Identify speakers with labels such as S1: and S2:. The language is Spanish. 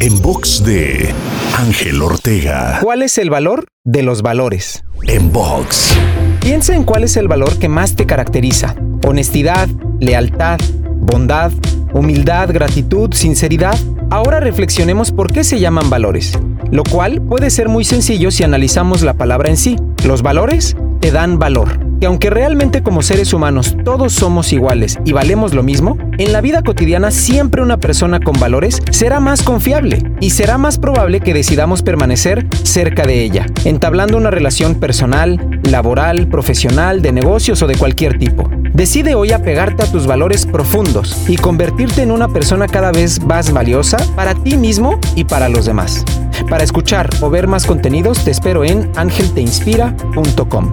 S1: En box de Ángel Ortega.
S2: ¿Cuál es el valor de los valores?
S1: En box.
S2: Piensa en cuál es el valor que más te caracteriza. Honestidad, lealtad, bondad, humildad, gratitud, sinceridad. Ahora reflexionemos por qué se llaman valores, lo cual puede ser muy sencillo si analizamos la palabra en sí. Los valores te dan valor que aunque realmente como seres humanos todos somos iguales y valemos lo mismo, en la vida cotidiana siempre una persona con valores será más confiable y será más probable que decidamos permanecer cerca de ella, entablando una relación personal, laboral, profesional, de negocios o de cualquier tipo. Decide hoy apegarte a tus valores profundos y convertirte en una persona cada vez más valiosa para ti mismo y para los demás. Para escuchar o ver más contenidos te espero en angelteinspira.com